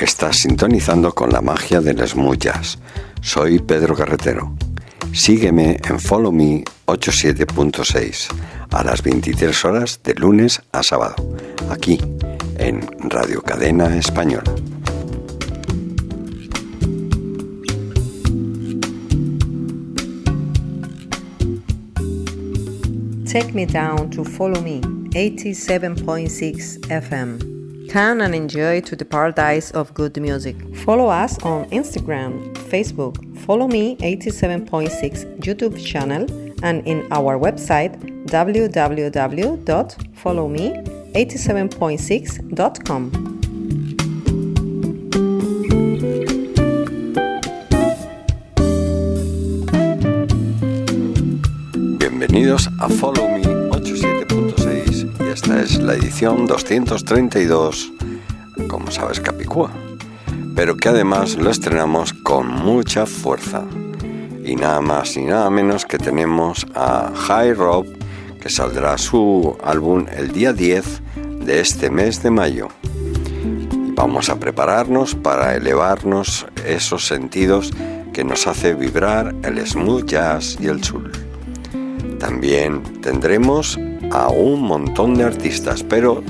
Estás sintonizando con la magia del smooth jazz. Soy Pedro Carretero. Sígueme en Follow Me 87.6 a las 23 horas de lunes a sábado, aquí en Radio Cadena Española. Take me down to Follow Me 87.6 FM. Come and enjoy to the paradise of good music. Follow us on Instagram, Facebook, follow me 87.6 YouTube channel and in our website www.followme87.6.com. Bienvenidos a Follow la edición 232, como sabes, Capicúa, pero que además lo estrenamos con mucha fuerza. Y nada más y nada menos que tenemos a High Rob, que saldrá su álbum el día 10 de este mes de mayo. Vamos a prepararnos para elevarnos esos sentidos que nos hace vibrar el smooth jazz y el soul. También tendremos a un montón de artistas, pero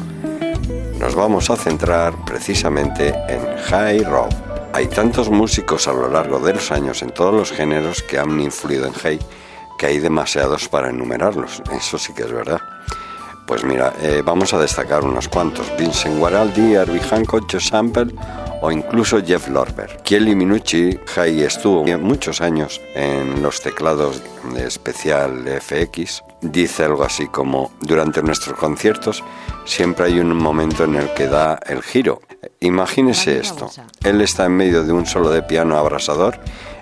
nos vamos a centrar precisamente en High Rock. Hay tantos músicos a lo largo de los años en todos los géneros que han influido en Hey que hay demasiados para enumerarlos. Eso sí que es verdad. Pues mira, eh, vamos a destacar unos cuantos. Vincent Guaraldi, Herbie Hancock, Sample o incluso Jeff Lorber. Kelly Minucci, Hay estuvo muchos años en los teclados de especial FX. Dice algo así como, durante nuestros conciertos siempre hay un momento en el que da el giro. Imagínese esto, él está en medio de un solo de piano abrasador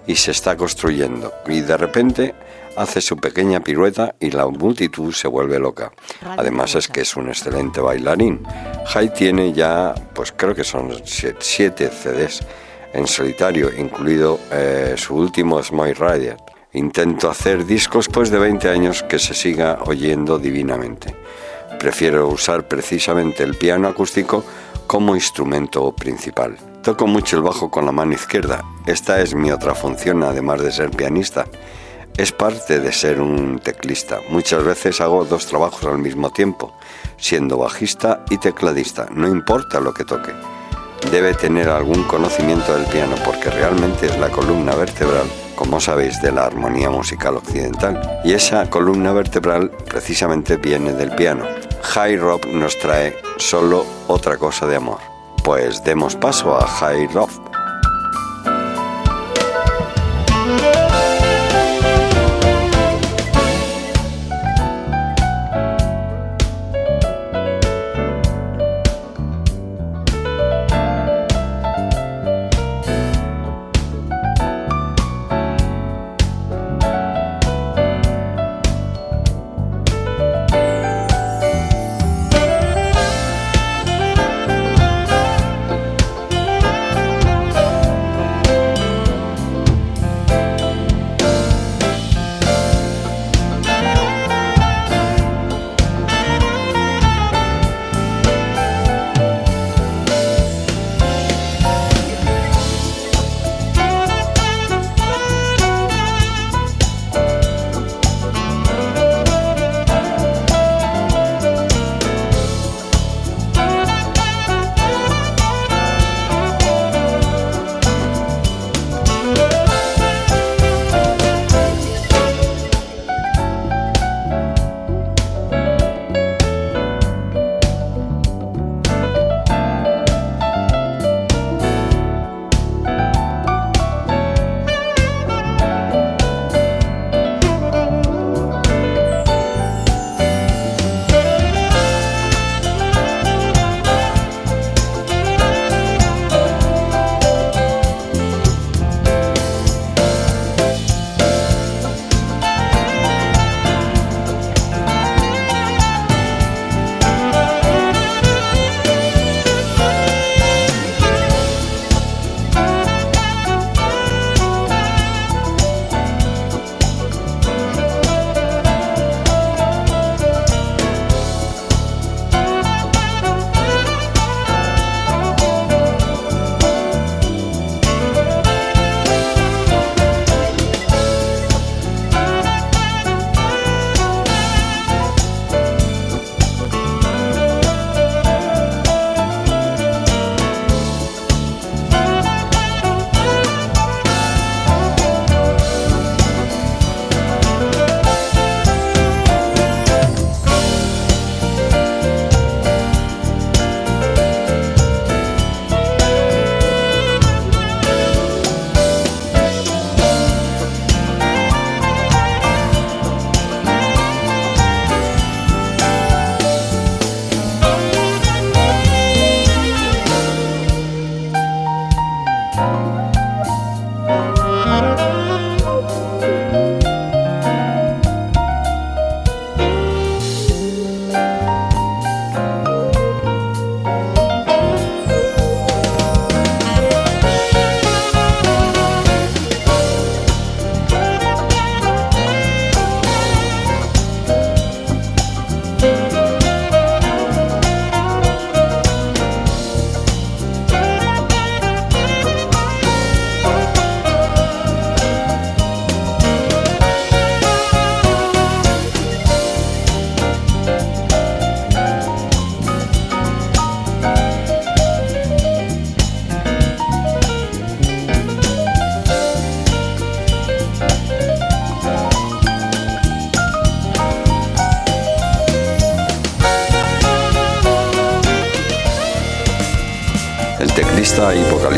y se está construyendo y de repente hace su pequeña pirueta y la multitud se vuelve loca. Además es que es un excelente bailarín. Jai tiene ya, pues creo que son siete CDs en solitario, incluido eh, su último Smile Rider. Intento hacer discos pues de 20 años que se siga oyendo divinamente. Prefiero usar precisamente el piano acústico como instrumento principal. Toco mucho el bajo con la mano izquierda. Esta es mi otra función, además de ser pianista es parte de ser un teclista. Muchas veces hago dos trabajos al mismo tiempo, siendo bajista y tecladista, no importa lo que toque. Debe tener algún conocimiento del piano porque realmente es la columna vertebral, como sabéis, de la armonía musical occidental. Y esa columna vertebral precisamente viene del piano. High Rock nos trae solo otra cosa de amor. Pues demos paso a High Rock.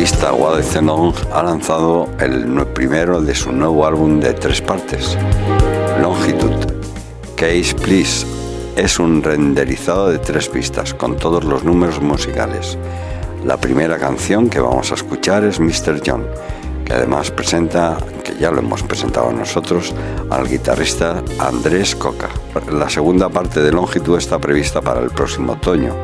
Vocalista Wade Zenon ha lanzado el primero de su nuevo álbum de tres partes, Longitude. Case Please es un renderizado de tres pistas con todos los números musicales. La primera canción que vamos a escuchar es Mr. John, que además presenta, que ya lo hemos presentado nosotros, al guitarrista Andrés Coca. La segunda parte de Longitud está prevista para el próximo otoño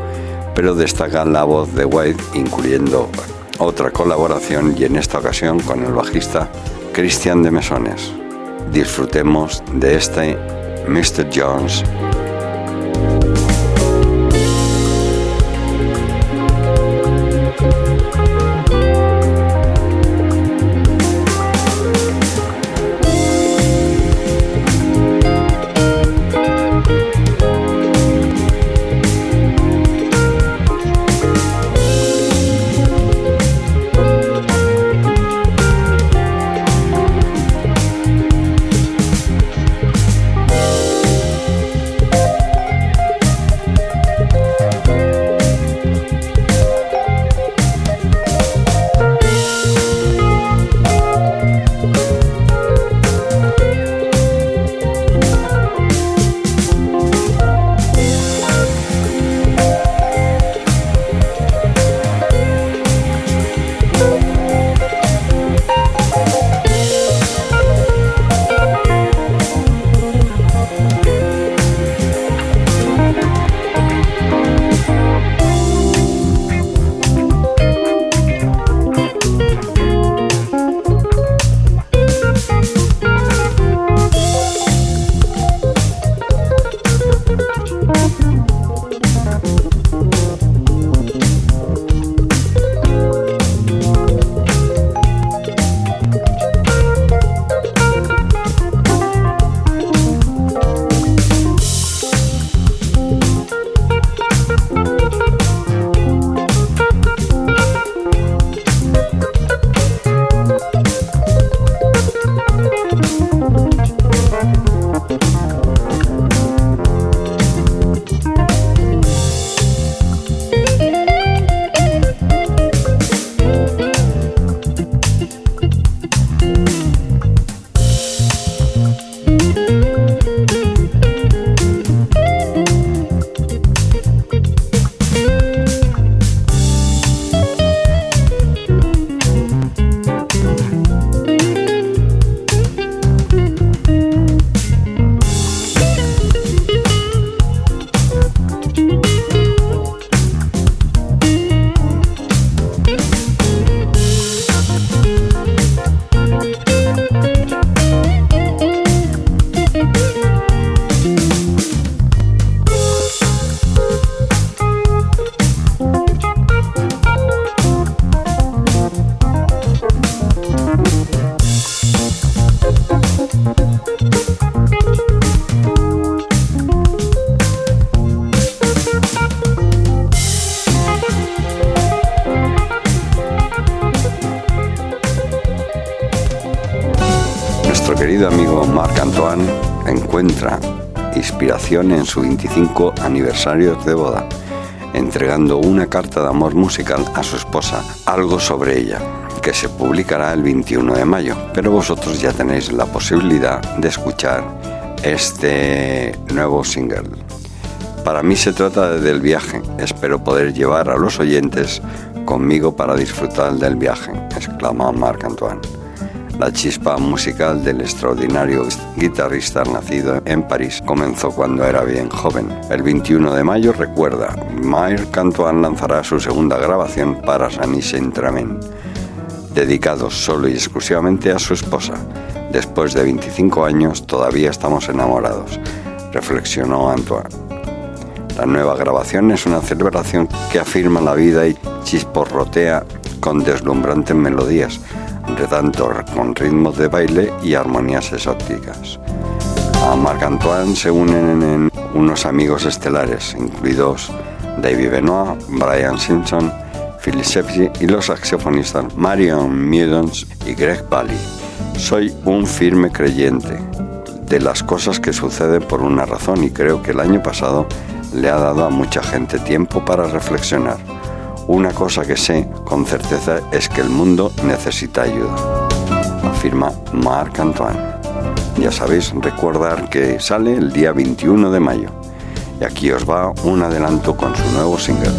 pero destaca la voz de White, incluyendo otra colaboración y en esta ocasión con el bajista Christian de Mesones. Disfrutemos de este Mr. Jones 25 aniversario de boda, entregando una carta de amor musical a su esposa, algo sobre ella, que se publicará el 21 de mayo, pero vosotros ya tenéis la posibilidad de escuchar este nuevo single. Para mí se trata del viaje, espero poder llevar a los oyentes conmigo para disfrutar del viaje, exclamó Marc Antoine la chispa musical del extraordinario guitarrista nacido en París comenzó cuando era bien joven. El 21 de mayo, recuerda, Marc Antoine lanzará su segunda grabación para Sani Saint-Tramen, dedicado solo y exclusivamente a su esposa. Después de 25 años todavía estamos enamorados, reflexionó Antoine. La nueva grabación es una celebración que afirma la vida y chisporrotea con deslumbrantes melodías tanto con ritmos de baile y armonías exóticas. A Marc Antoine se unen en unos amigos estelares, incluidos David Benoit, Brian Simpson, Philip Sepsi y los saxofonistas Marion Meadows y Greg Bally. Soy un firme creyente de las cosas que suceden por una razón y creo que el año pasado le ha dado a mucha gente tiempo para reflexionar Una cosa que sé con certeza es que el mundo necesita ayuda, afirma Marc Antoine. Ya sabéis, recordar que sale el día 21 de mayo. Y aquí os va un adelanto con su nuevo single.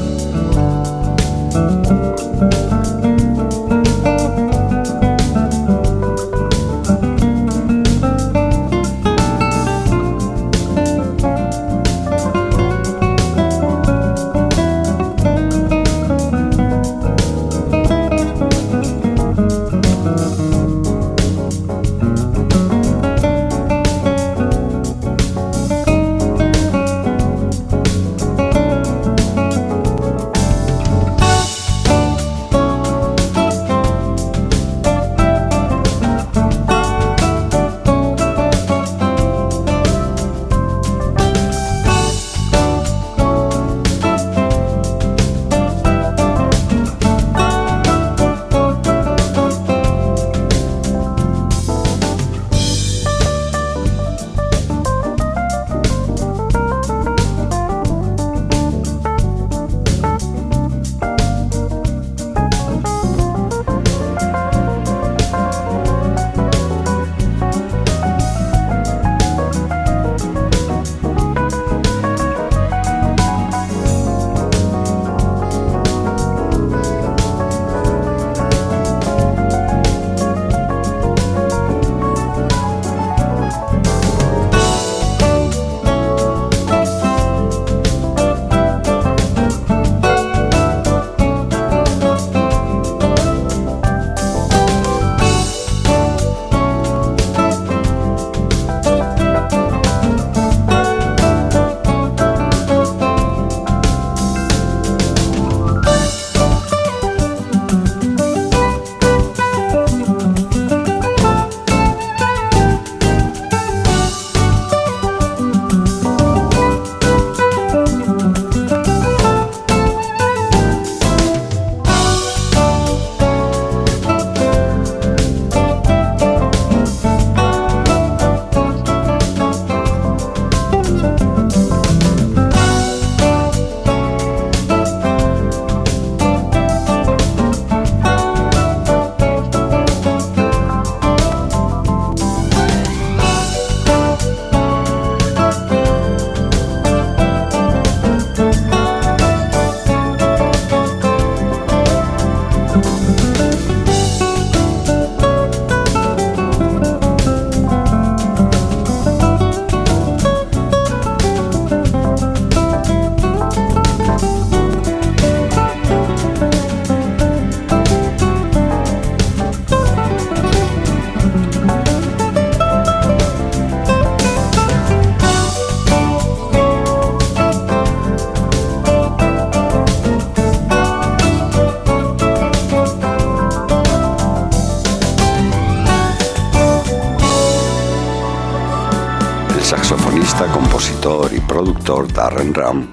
Darren Ram,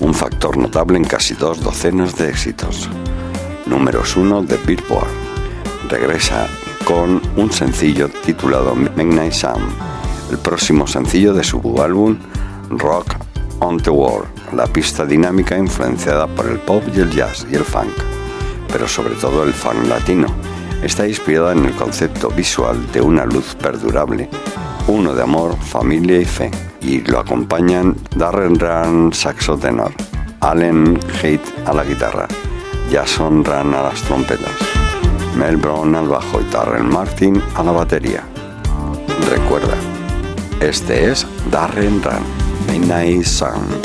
un factor notable en casi dos docenas de éxitos. Números uno de Billboard. Regresa con un sencillo titulado Midnight Sun, el próximo sencillo de su álbum Rock on the World, la pista dinámica influenciada por el pop y el jazz y el funk, pero sobre todo el funk latino. Está inspirada en el concepto visual de una luz perdurable, uno de amor, familia y fe y lo acompañan Darren Run saxo tenor, Allen Haight a la guitarra, Jason Run a las trompetas, Mel Brown al bajo y Darren Martin a la batería. Recuerda, este es Darren Run, Midnight Sun.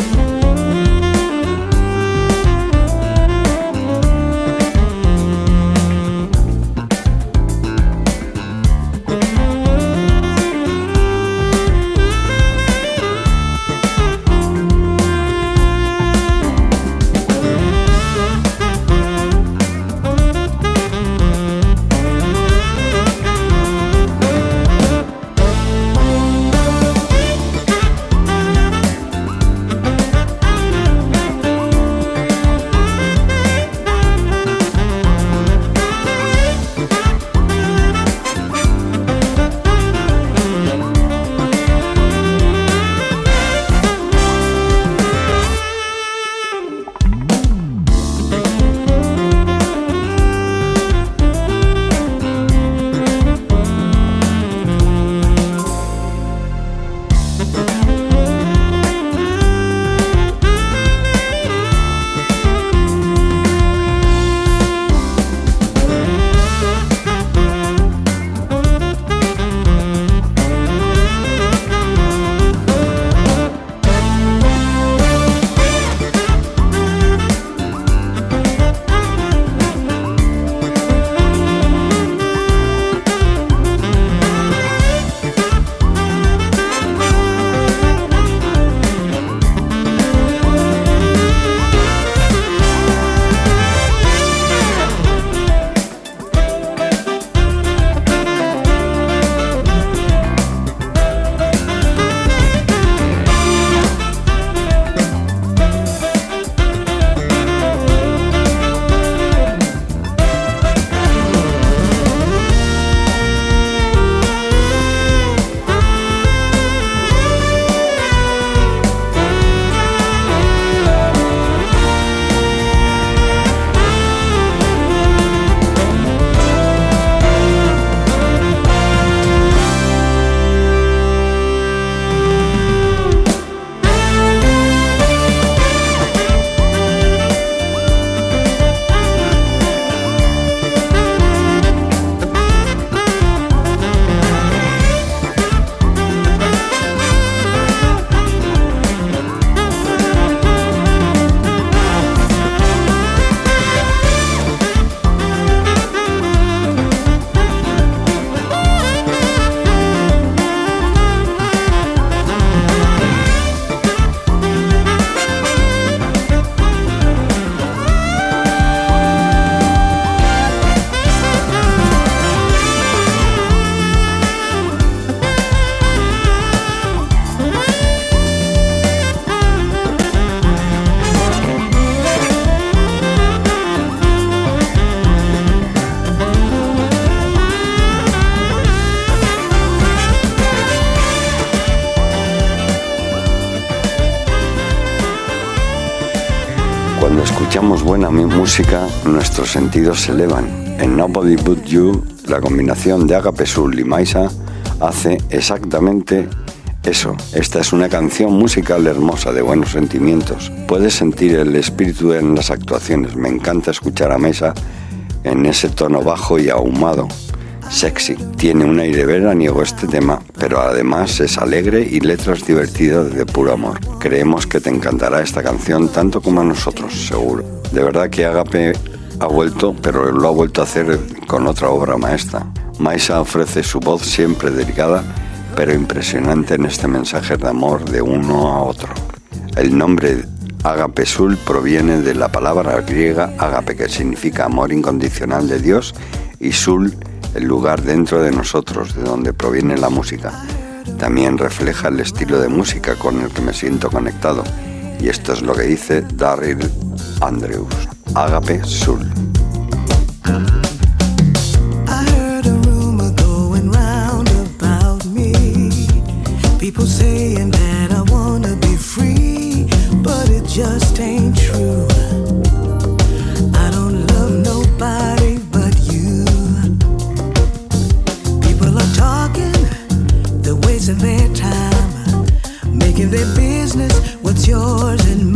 Música, nuestros sentidos se elevan. En Nobody But You, la combinación de Agape Soul y Maisa hace exactamente eso. Esta es una canción musical hermosa de buenos sentimientos. Puedes sentir el espíritu en las actuaciones. Me encanta escuchar a Maisa en ese tono bajo y ahumado sexy. Tiene un aire veraniego este tema, pero además es alegre y letras divertidas de puro amor. Creemos que te encantará esta canción tanto como a nosotros, seguro. De verdad que Agape ha vuelto, pero lo ha vuelto a hacer con otra obra maestra. Maisa ofrece su voz siempre delicada, pero impresionante en este mensaje de amor de uno a otro. El nombre Agape Sul proviene de la palabra griega agape, que significa amor incondicional de Dios, y sul el lugar dentro de nosotros de donde proviene la música. También refleja el estilo de música con el que me siento conectado. Y esto es lo que dice Daryl Andrews, Agape Sul. hours and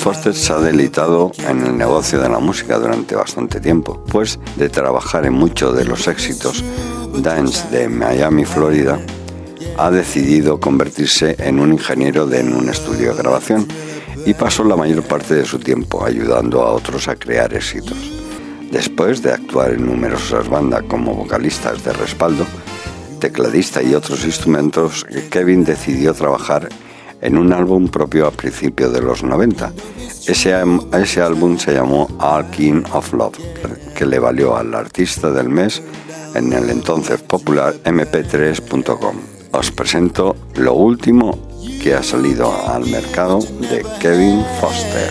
Foster se ha deleitado en el negocio de la música durante bastante tiempo, pues de trabajar en muchos de los éxitos dance de Miami, Florida, ha decidido convertirse en un ingeniero de en un estudio de grabación y pasó la mayor parte de su tiempo ayudando a otros a crear éxitos. Después de actuar en numerosas bandas como vocalistas de respaldo, tecladista y otros instrumentos, Kevin decidió trabajar en un álbum propio a principios de los 90. Ese, ese álbum se llamó All King of Love, que le valió al artista del mes en el entonces popular mp3.com. Os presento lo último que ha salido al mercado de Kevin Foster.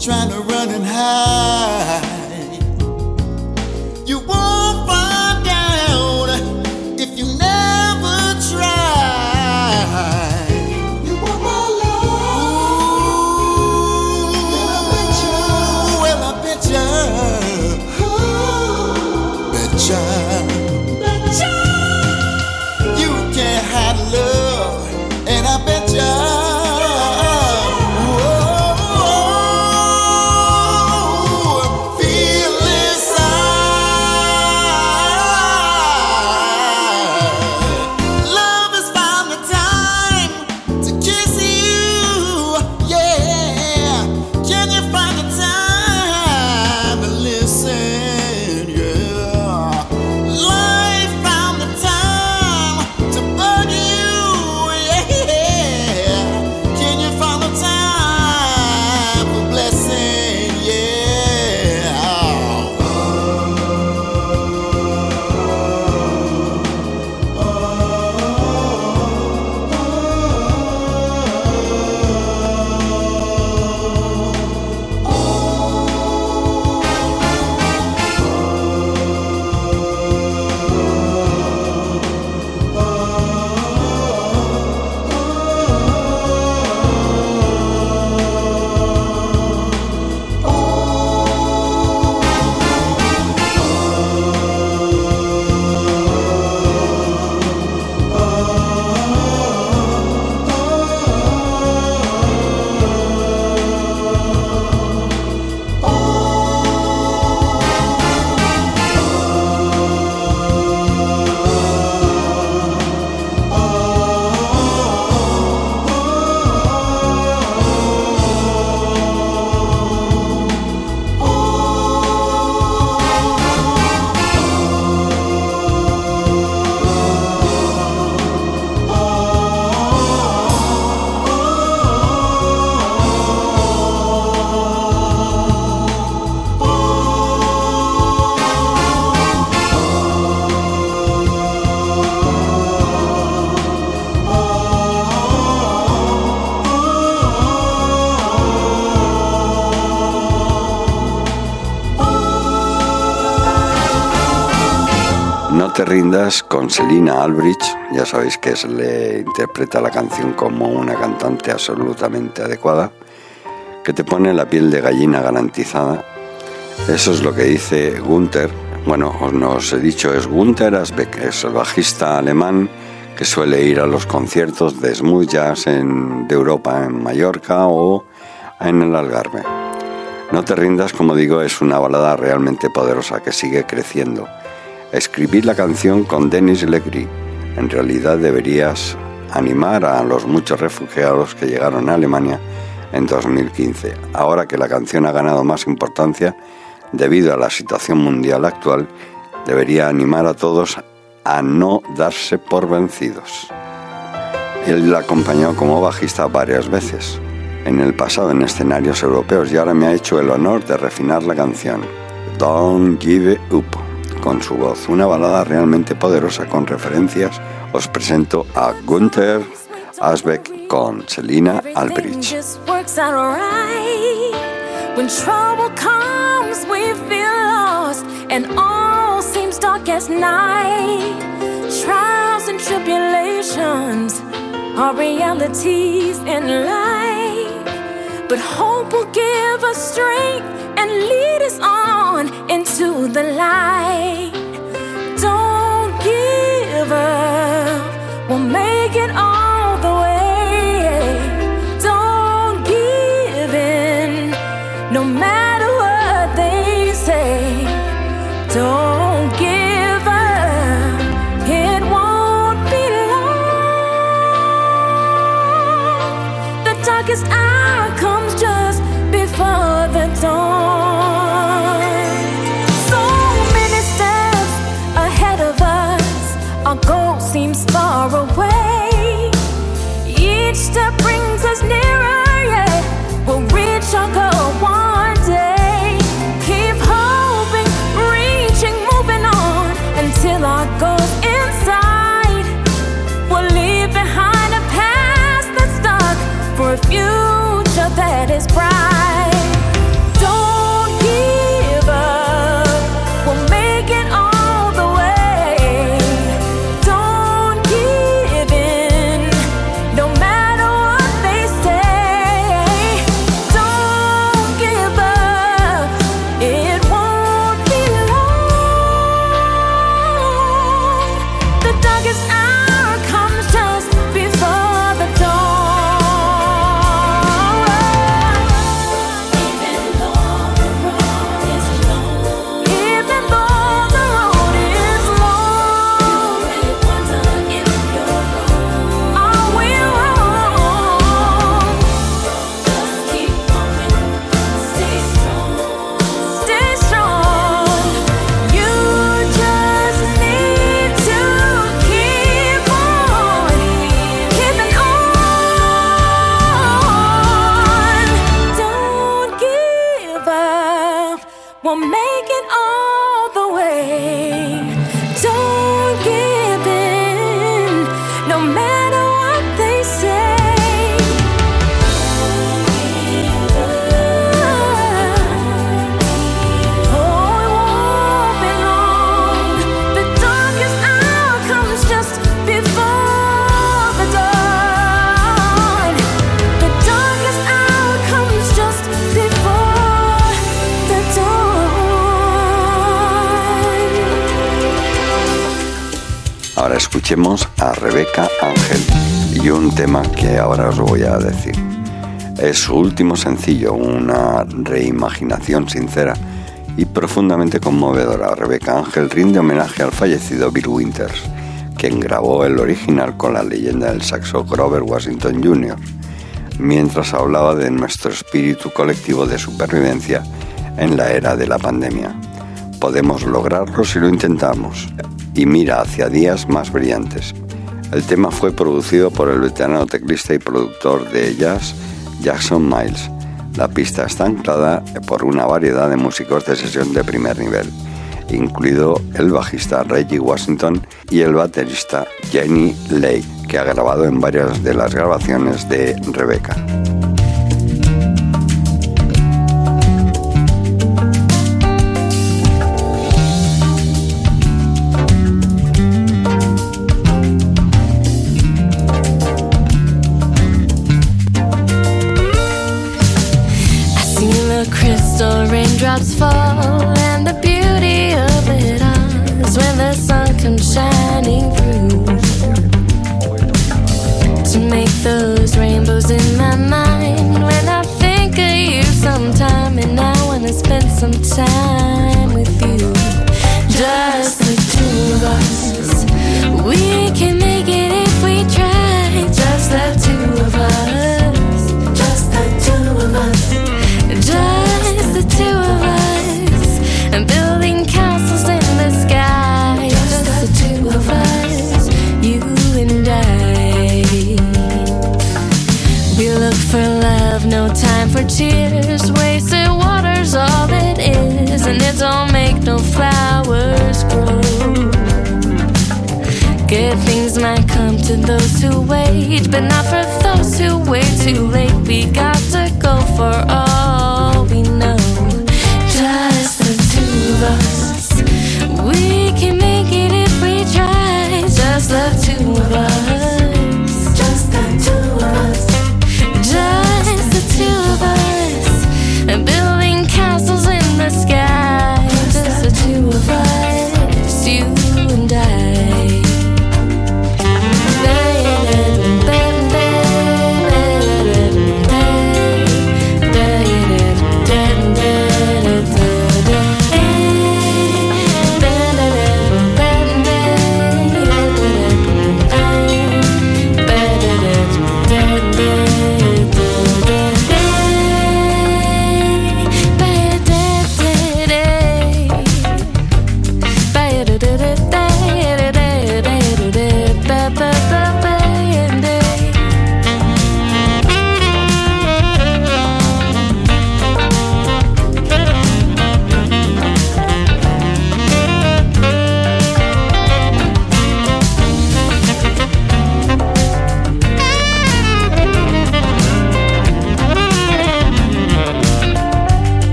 trying to run and hide? Rindas con Selina Albridge, ya sabéis que se le interpreta la canción como una cantante absolutamente adecuada, que te pone la piel de gallina garantizada. Eso es lo que dice Gunther. Bueno, no os he dicho, es Gunther Asbeck, es el bajista alemán que suele ir a los conciertos de smooth jazz en, de Europa, en Mallorca o en el Algarve. No te rindas, como digo, es una balada realmente poderosa que sigue creciendo Escribir la canción con Denis Legri. En realidad deberías animar a los muchos refugiados que llegaron a Alemania en 2015. Ahora que la canción ha ganado más importancia debido a la situación mundial actual, debería animar a todos a no darse por vencidos. Él la acompañó como bajista varias veces, en el pasado en escenarios europeos y ahora me ha hecho el honor de refinar la canción. Don't Give Up, con su voz, una balada realmente poderosa con referencias, os presento a Gunther Asbeck con Selina Albridge. When trouble comes, we feel lost, and all seems dark as night. Trials and tribulations are realities in life, but hope will give us strength and lead us on into the light. Don't give up, We'll escuchemos a Rebeca Ángel y un tema que ahora os voy a decir. Es su último sencillo, una reimaginación sincera y profundamente conmovedora. Rebeca Ángel rinde homenaje al fallecido Bill Winters, quien grabó el original con la leyenda del saxo Grover Washington Jr., mientras hablaba de nuestro espíritu colectivo de supervivencia en la era de la pandemia. Podemos lograrlo si lo intentamos y mira hacia días más brillantes. El tema fue producido por el veterano teclista y productor de jazz Jackson Miles. La pista está anclada por una variedad de músicos de sesión de primer nivel, incluido el bajista Reggie Washington y el baterista Jenny Lay, que ha grabado en varias de las grabaciones de Rebecca.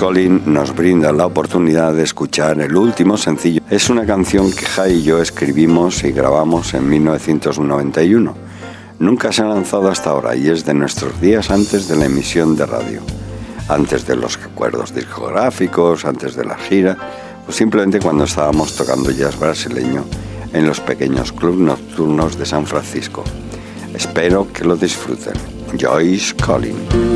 Joyce Collin nos brinda la oportunidad de escuchar el último sencillo. Es una canción que Jai y yo escribimos y grabamos en 1991. Nunca se ha lanzado hasta ahora y es de nuestros días antes de la emisión de radio, antes de los acuerdos discográficos, antes de la gira, o simplemente cuando estábamos tocando jazz brasileño en los pequeños clubes nocturnos de San Francisco. Espero que lo disfruten. Joyce Collin.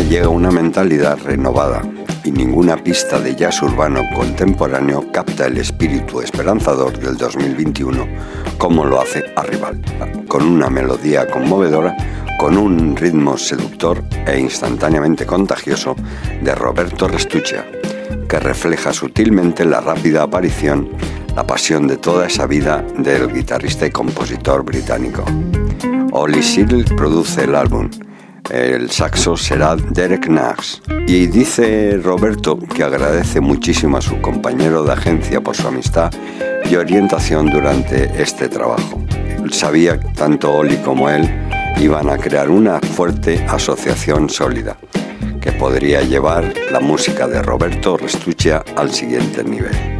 Llega una mentalidad renovada y ninguna pista de jazz urbano contemporáneo capta el espíritu esperanzador del 2021 como lo hace Arrival, con una melodía conmovedora, con un ritmo seductor e instantáneamente contagioso de Roberto Restuccia, que refleja sutilmente la rápida aparición, la pasión de toda esa vida del guitarrista y compositor británico. Ollie Siddle produce el álbum el saxo será Derek Nax. Y dice Roberto que agradece muchísimo a su compañero de agencia por su amistad y orientación durante este trabajo. Sabía que tanto Oli como él iban a crear una fuerte asociación sólida que podría llevar la música de Roberto Restuccia al siguiente nivel.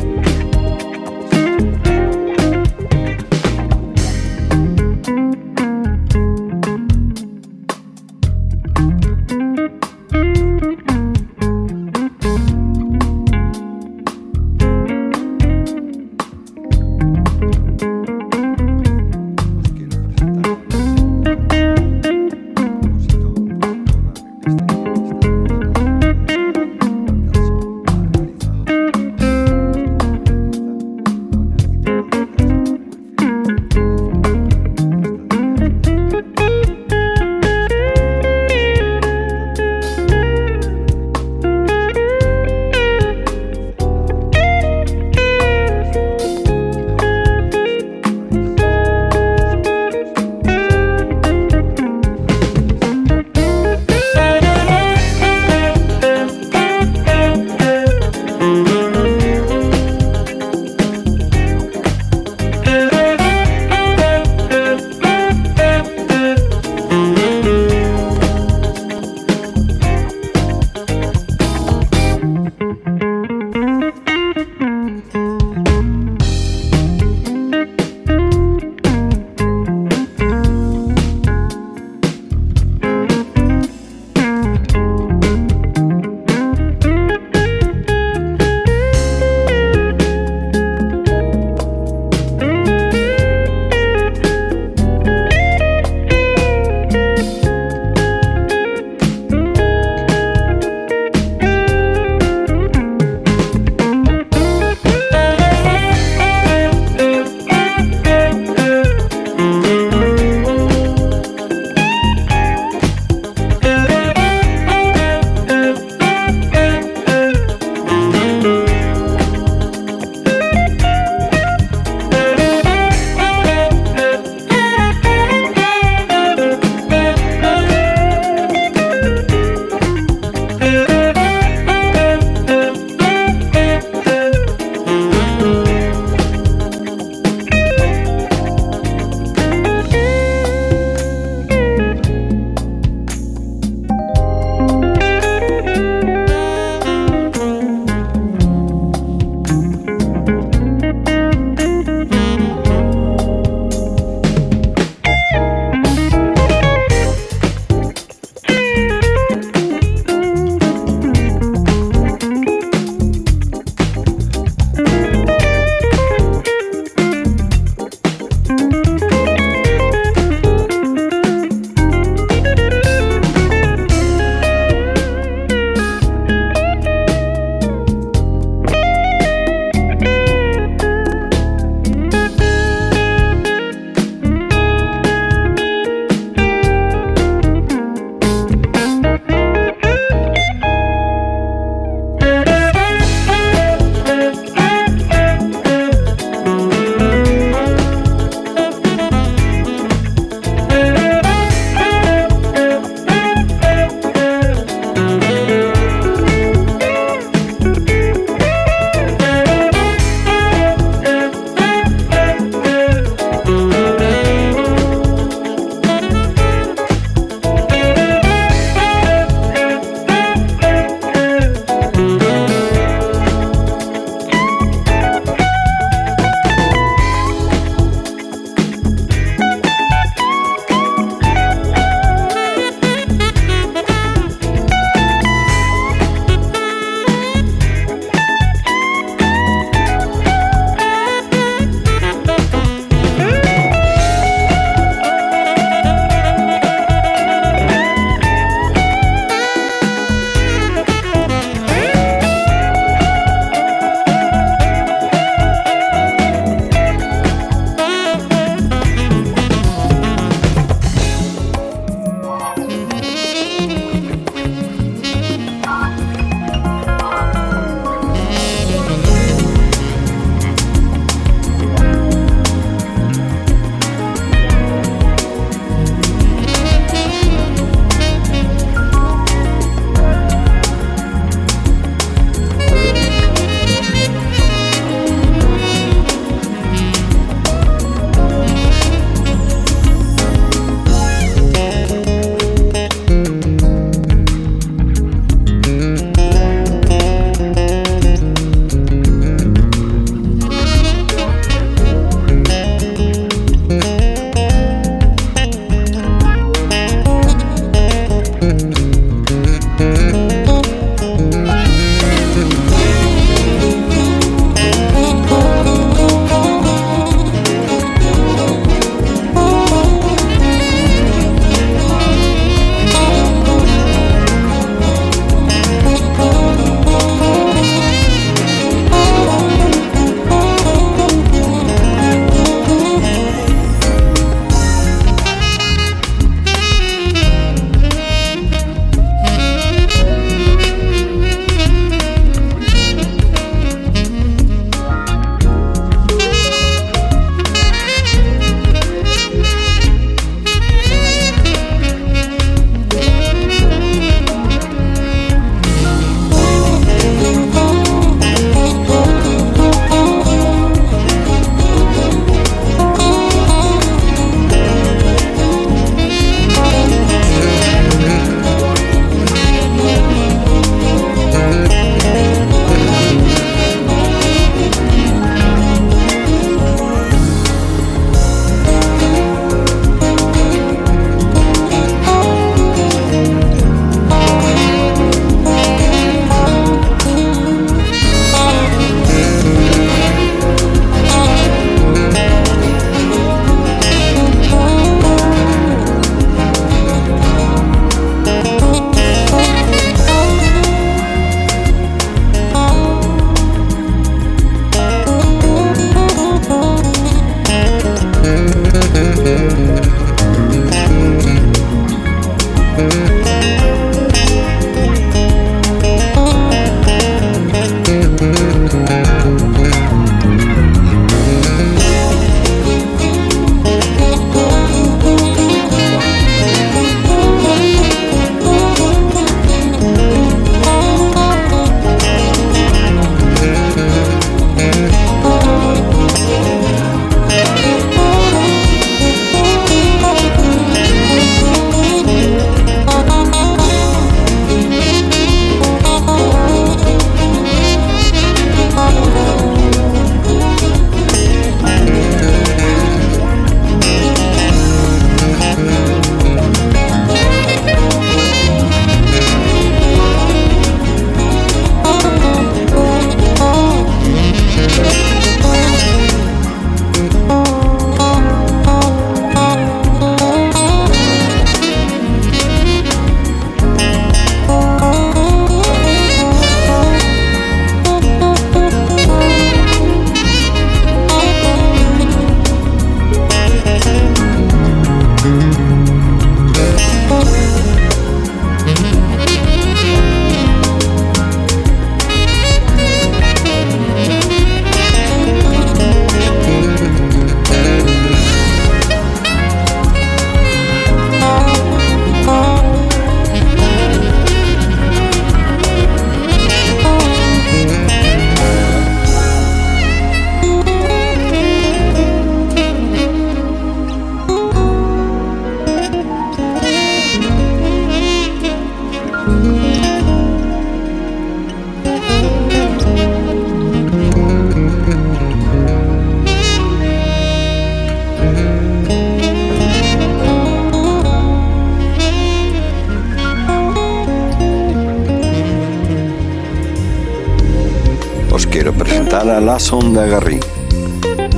Lason de Garry.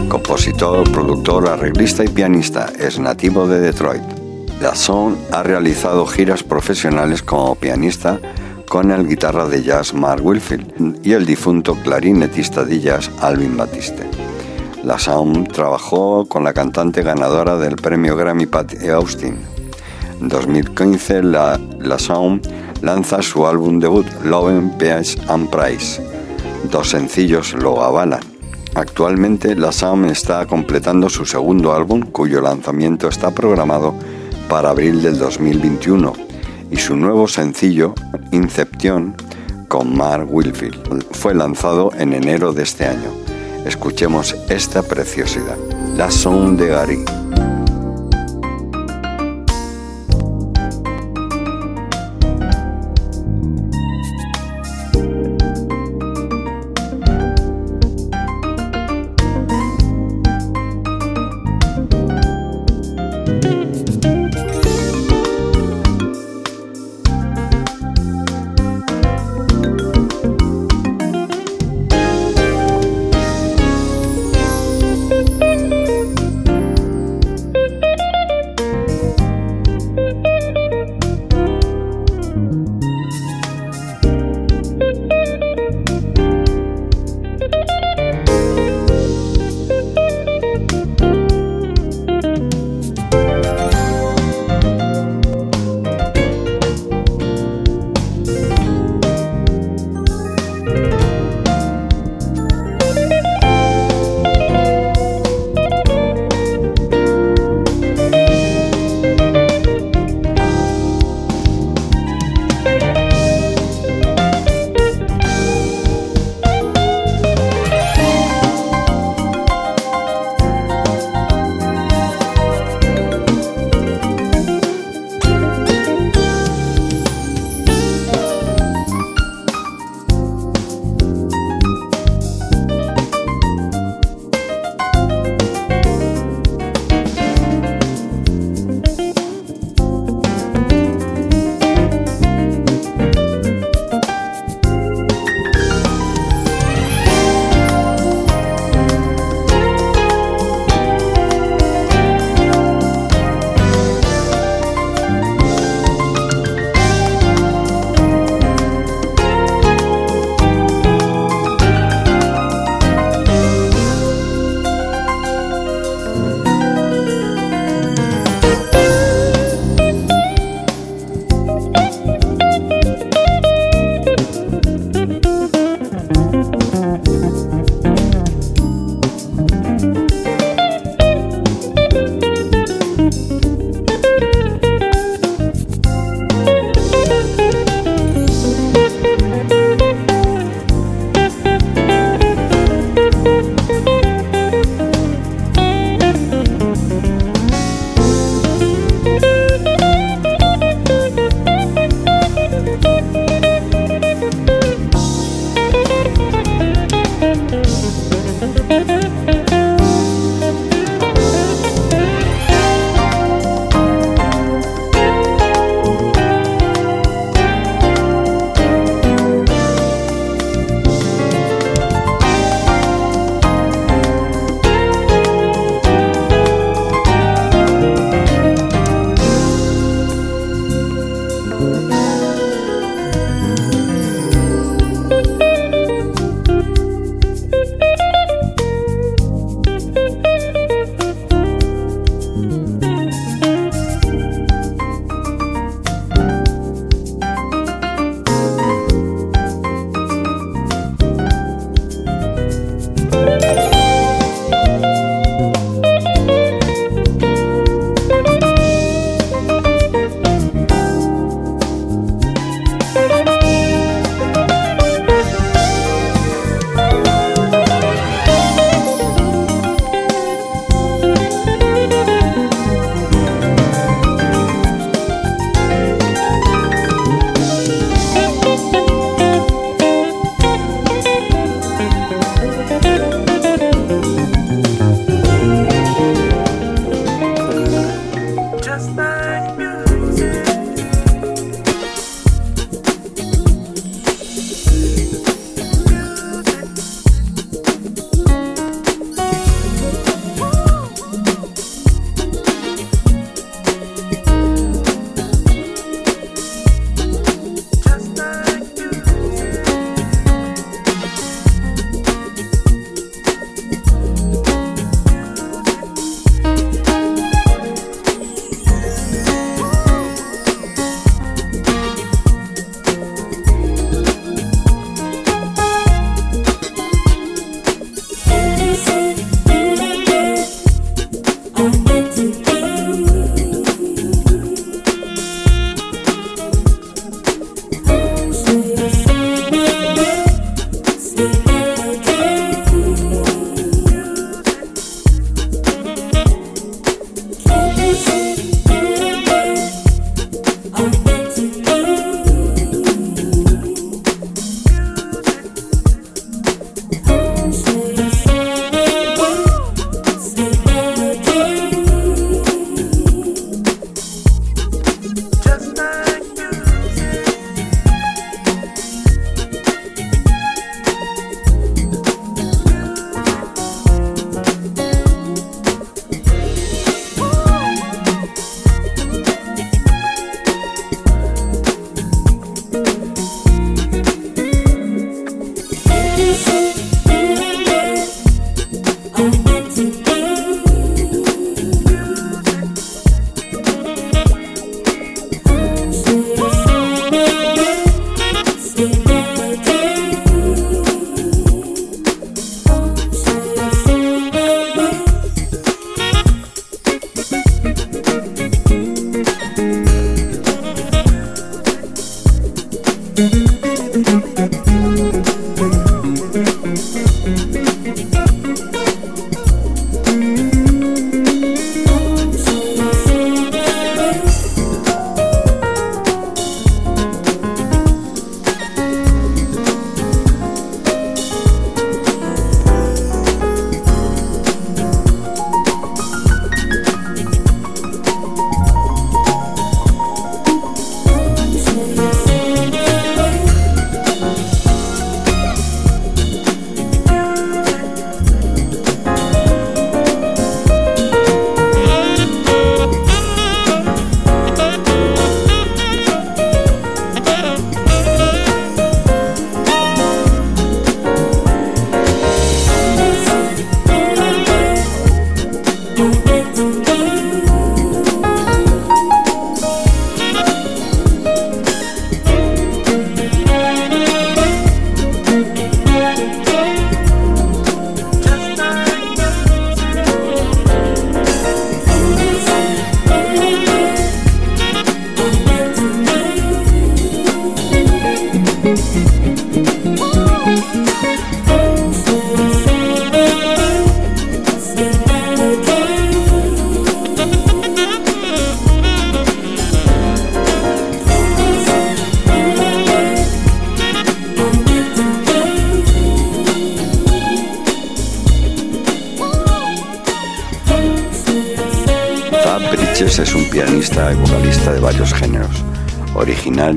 Compositor, productor, arreglista y pianista, es nativo de Detroit. Lason ha realizado giras profesionales como pianista con el guitarra de jazz Mark Wilfield y el difunto clarinetista de jazz Alvin Batiste. Lason trabajó con la cantante ganadora del premio Grammy Patty Austin. En 2015, la, lanza su álbum debut Love, Peace and Price Dos sencillos lo avalan. Actualmente la Sam está completando su segundo álbum cuyo lanzamiento está programado para abril del 2021 y su nuevo sencillo, Inception, con Mark Wilfield, fue lanzado en enero de este año. Escuchemos esta preciosidad, La Son de Gary.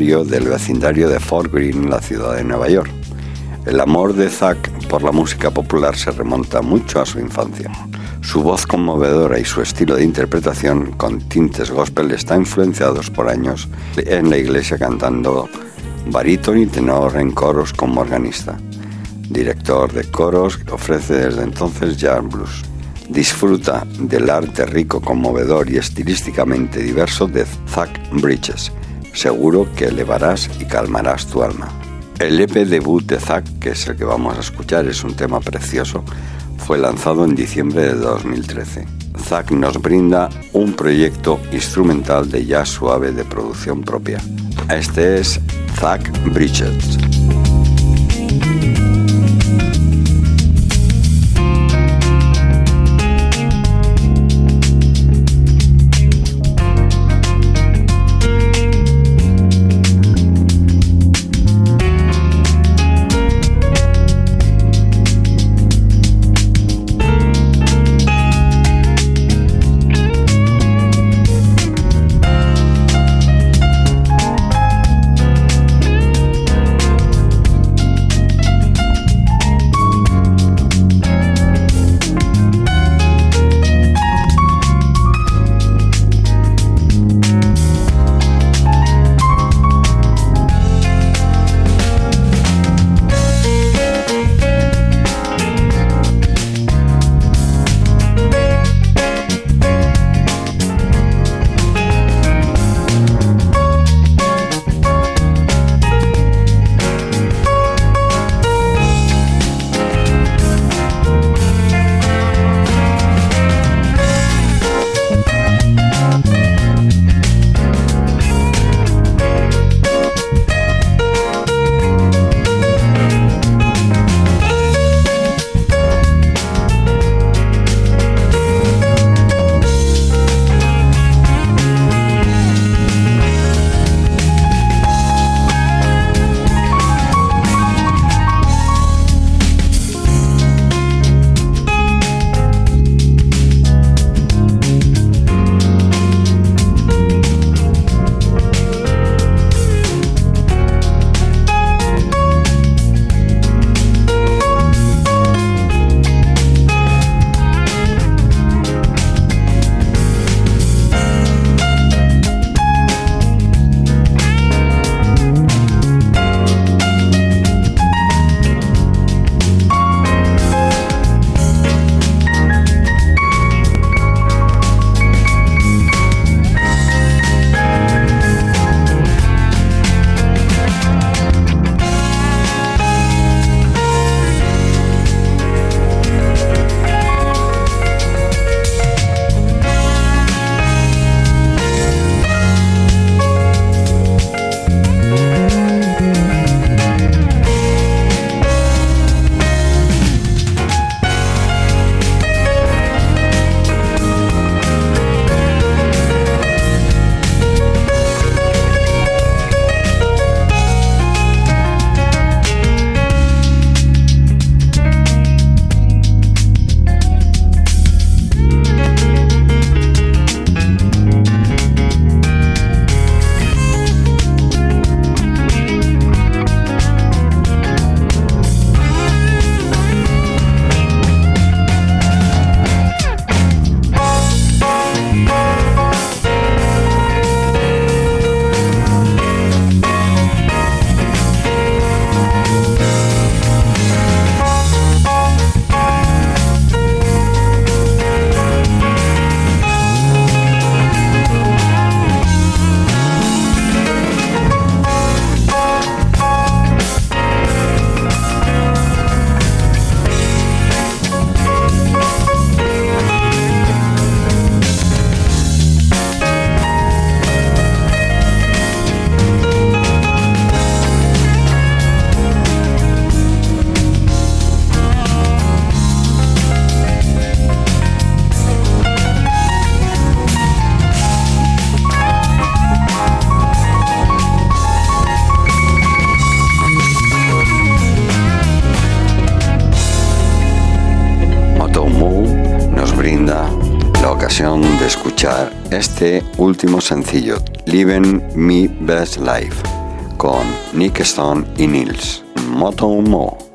Del vecindario de Fort Greene, la ciudad de Nueva York. El amor de Zack por la música popular se remonta mucho a su infancia. Su voz conmovedora y su estilo de interpretación con tintes gospel están influenciados por años en la iglesia cantando barítono y tenor en coros como organista. Director de coros, ofrece desde entonces jazz blues. Disfruta del arte rico, conmovedor y estilísticamente diverso de Zack Bridges. Seguro que elevarás y calmarás tu alma. El EP debut de Zack, que es el que vamos a escuchar, es un tema precioso, fue lanzado en diciembre de 2013. Zack nos brinda un proyecto instrumental de jazz suave de producción propia. Este es Zack Bridges. Este último sencillo, Living Me Best Life, con Nick Stone y Nils, Moto Mo.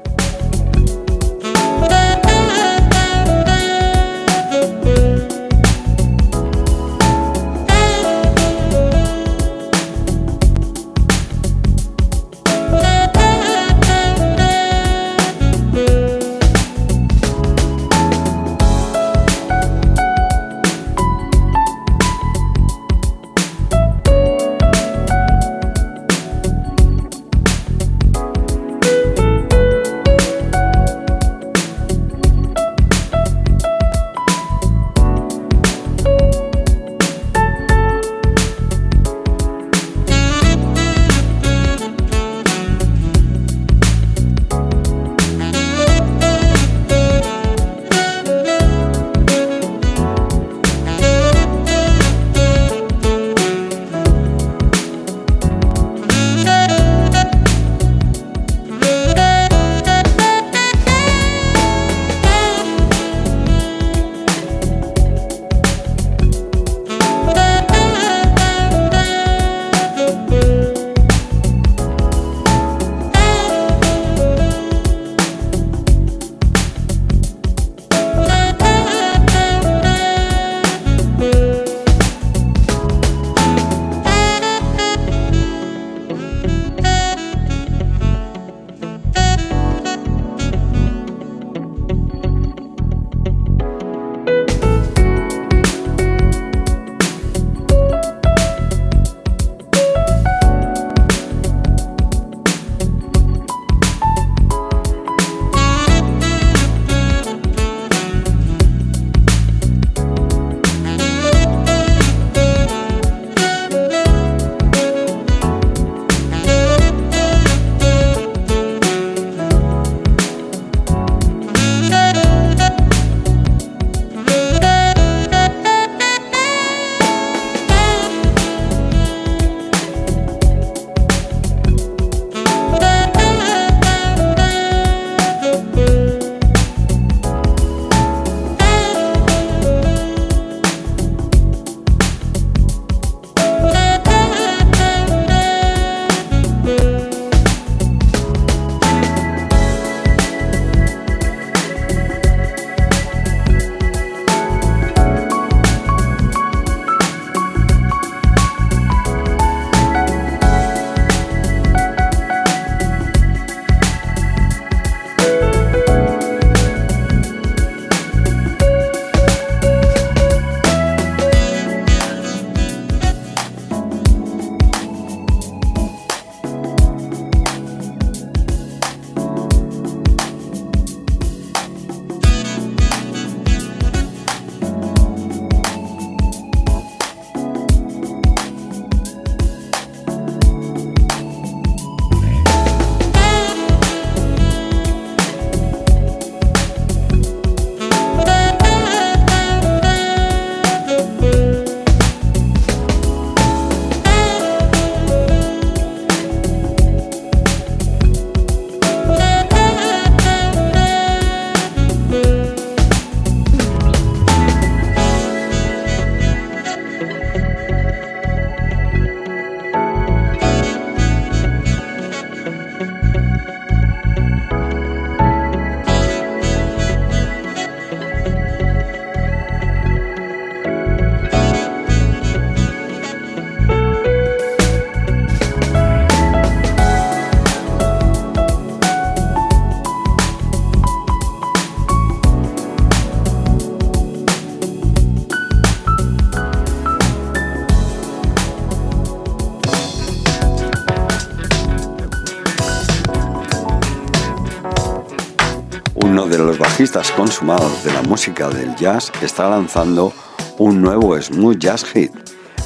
Consumados de la música del jazz está lanzando un nuevo smooth jazz hit.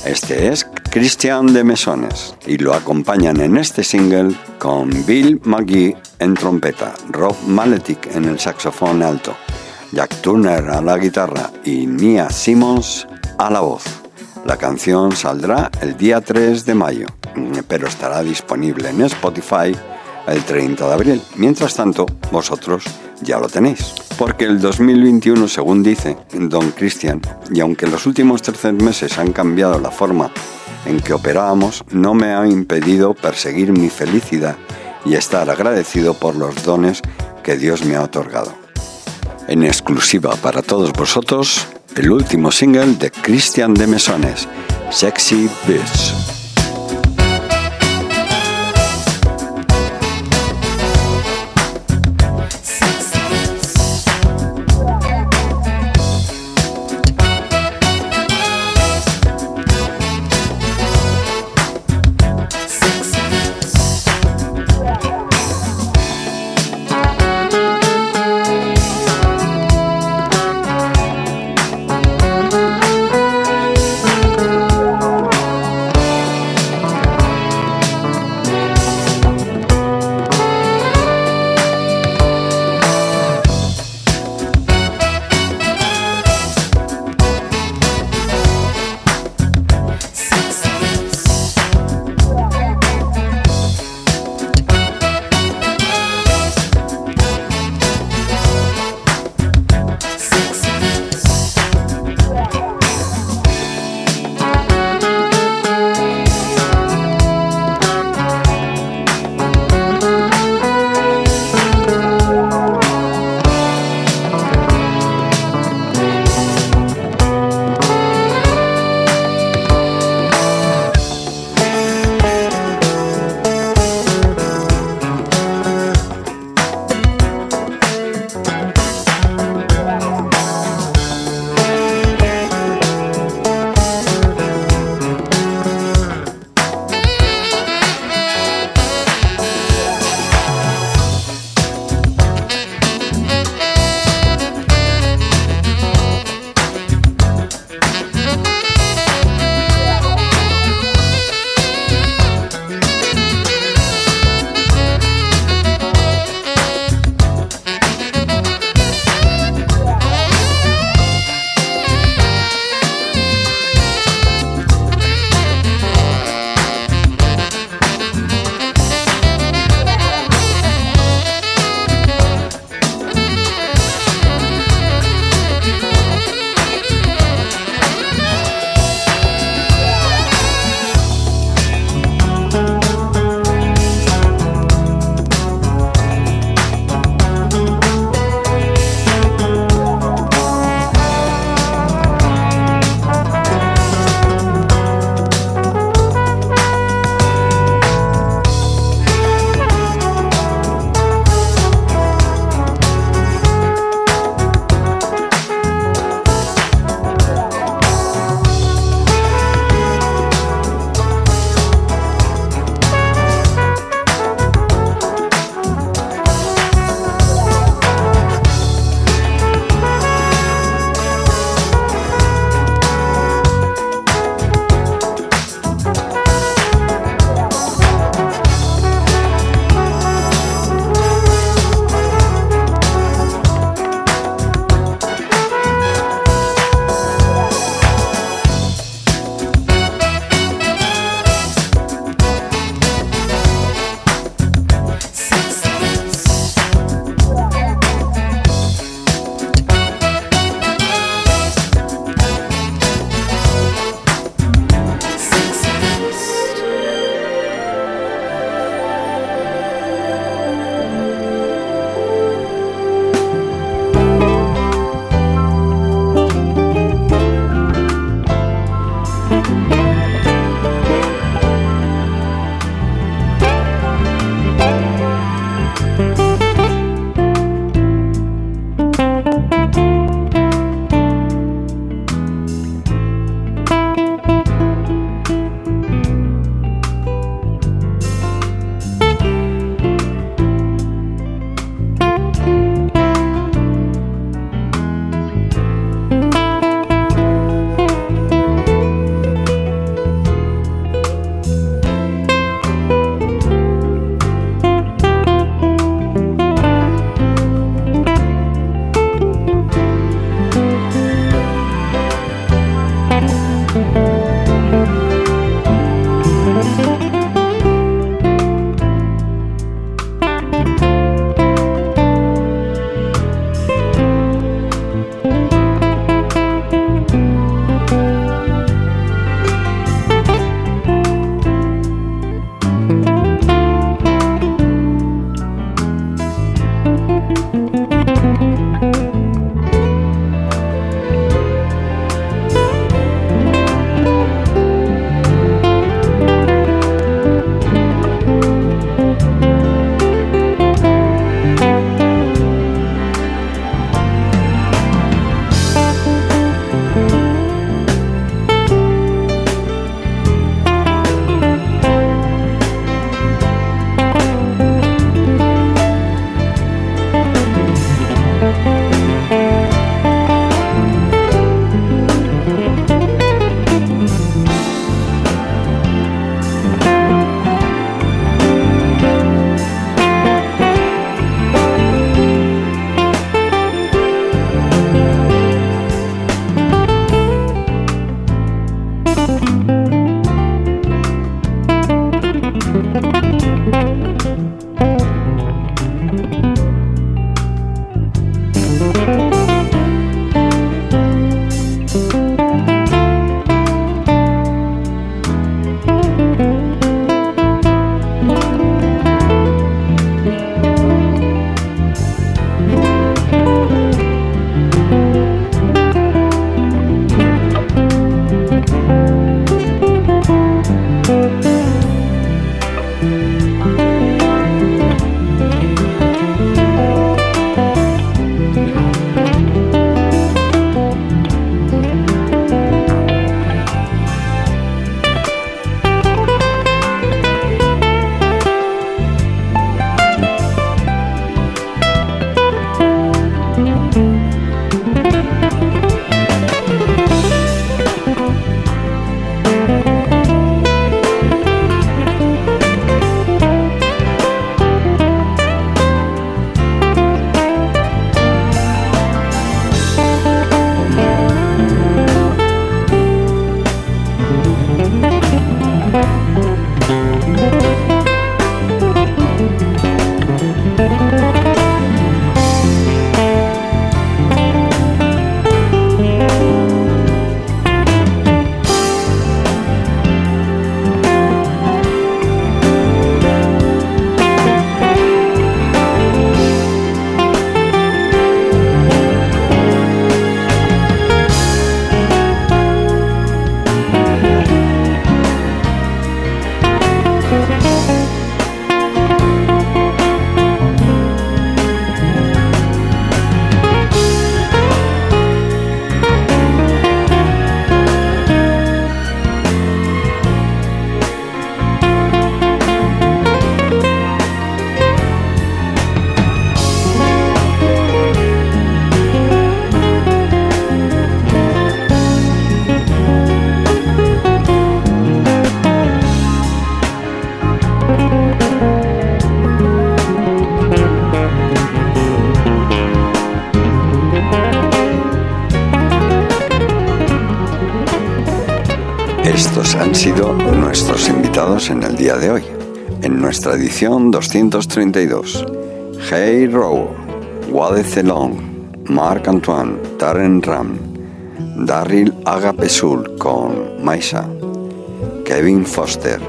Este es Christian de Mesones y lo acompañan en este single con Bill McGee en trompeta, Rob Maletic en el saxofón alto, Jack Turner a la guitarra y Mia Simmons a la voz. La canción saldrá el día 3 de mayo, pero estará disponible en Spotify el 30 de abril. Mientras tanto, vosotros ya lo tenéis. Porque el 2021, según dice Don Cristian, y aunque los últimos 13 meses han cambiado la forma en que operábamos, no me ha impedido perseguir mi felicidad y estar agradecido por los dones que Dios me ha otorgado. En exclusiva para todos vosotros, el último single de Cristian de Mesones, Sexy Bitch. Día de hoy, en nuestra edición 232. Hey Row, Wade Celon, Marc Antoine, Darren Ram, Daryl Agapesul con Maisa, Kevin Foster,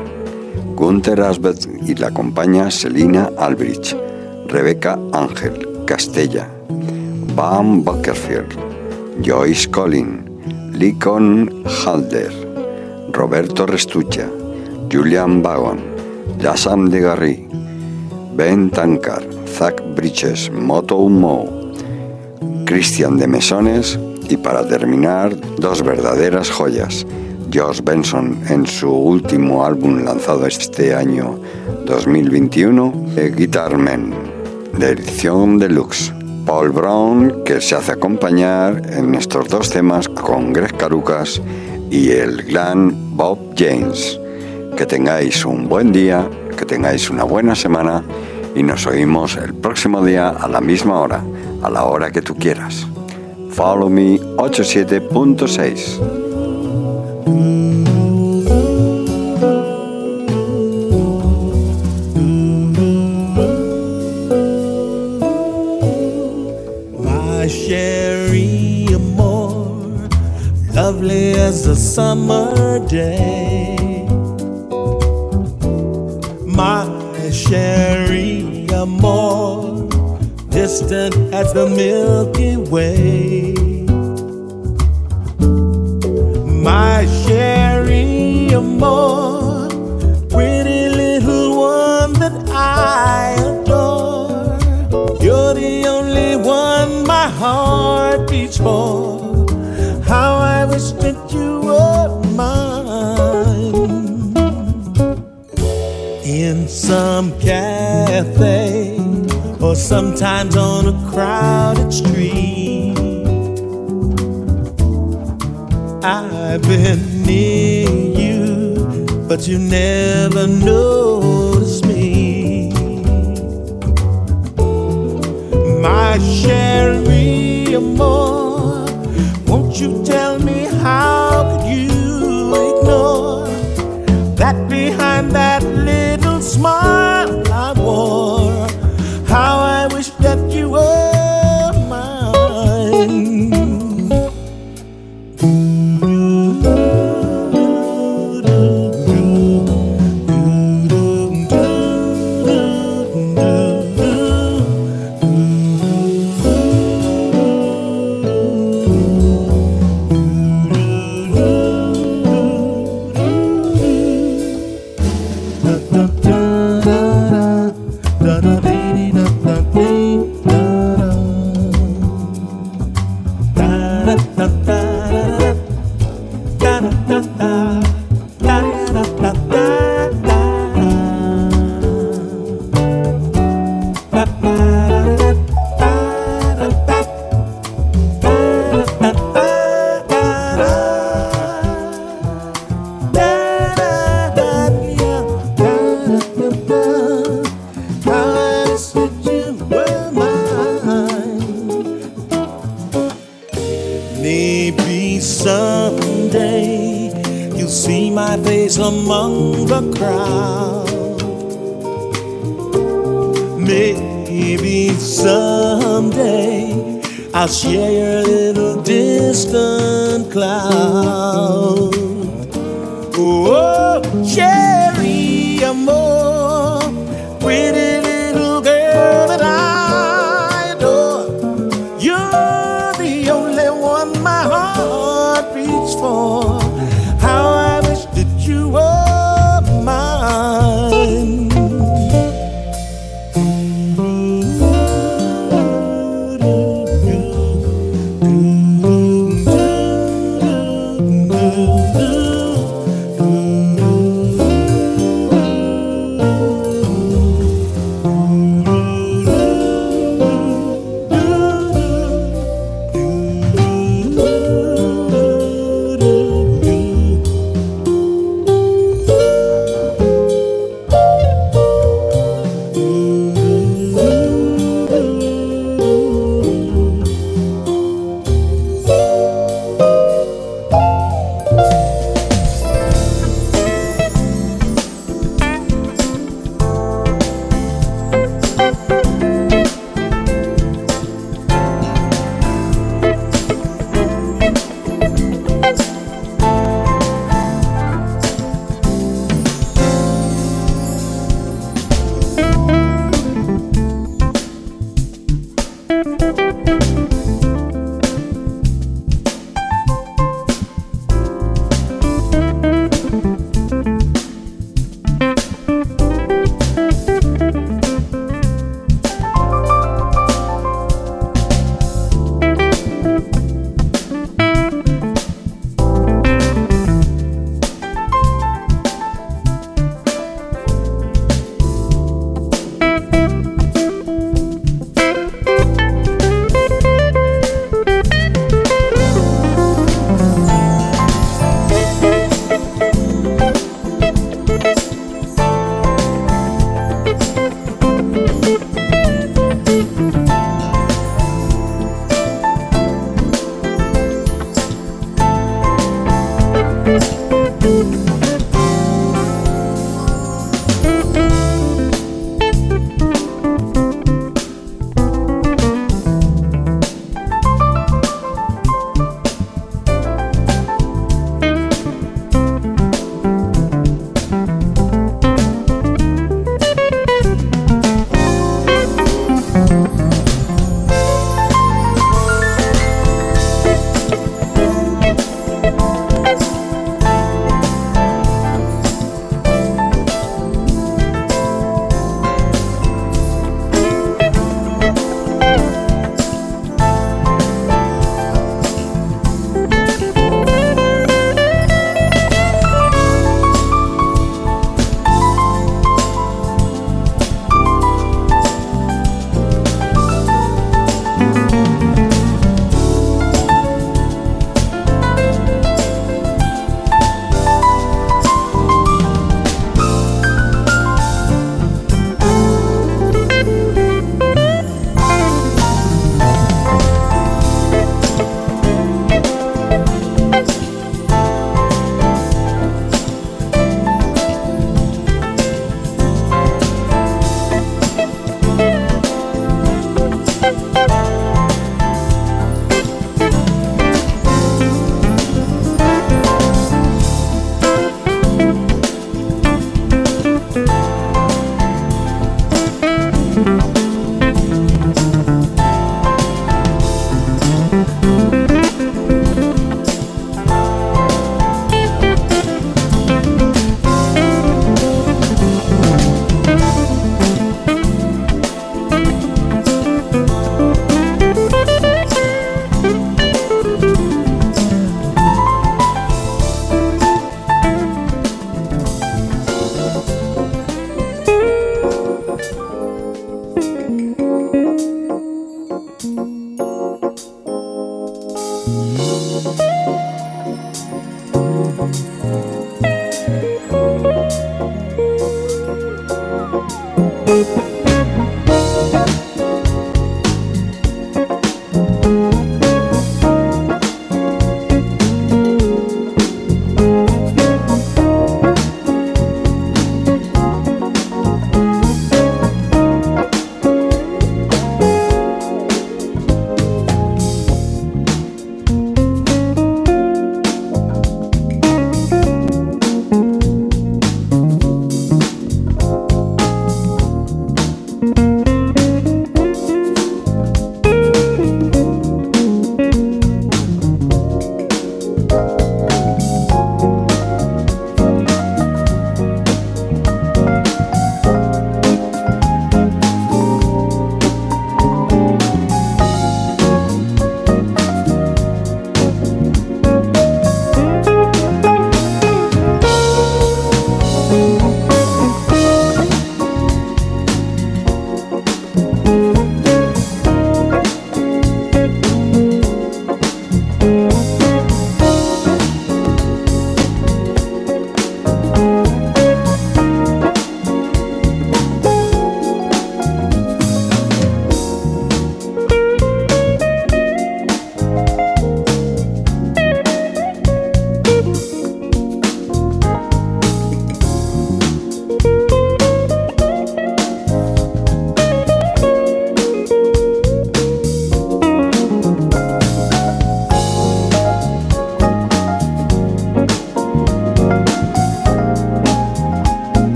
Gunther Asbeth y la acompaña Selina Albridge, Rebecca Ángel, Castella, Bam Buckerfield, Joyce Collin, Lincoln Halder, Roberto Restucha, Julian Vagon, Yassam de Garry, Ben Tankar, Zach Bridges, Moto Mo, Christian de Mesones y para terminar, dos verdaderas joyas. Josh Benson en su último álbum lanzado este año 2021, Guitar Man, de edición deluxe. Paul Brown, que se hace acompañar en estos dos temas con Greg Carucas y el gran Bob James. Que tengáis un buen día, que tengáis una buena semana y nos oímos el próximo día a la misma hora, a la hora que tú quieras. Follow Me 87.6. My Sherry Amore, lovely as a summer day. Distant as the Milky Way. My Sherry Amore, pretty little one that I adore. You're the only one my heart beats for. How I wish that you were mine. In some cafe, sometimes on a crowded street. I've been near you, but you never noticed me. My Sherry Amore, won't you tell me how could you ignore that behind that little smile Música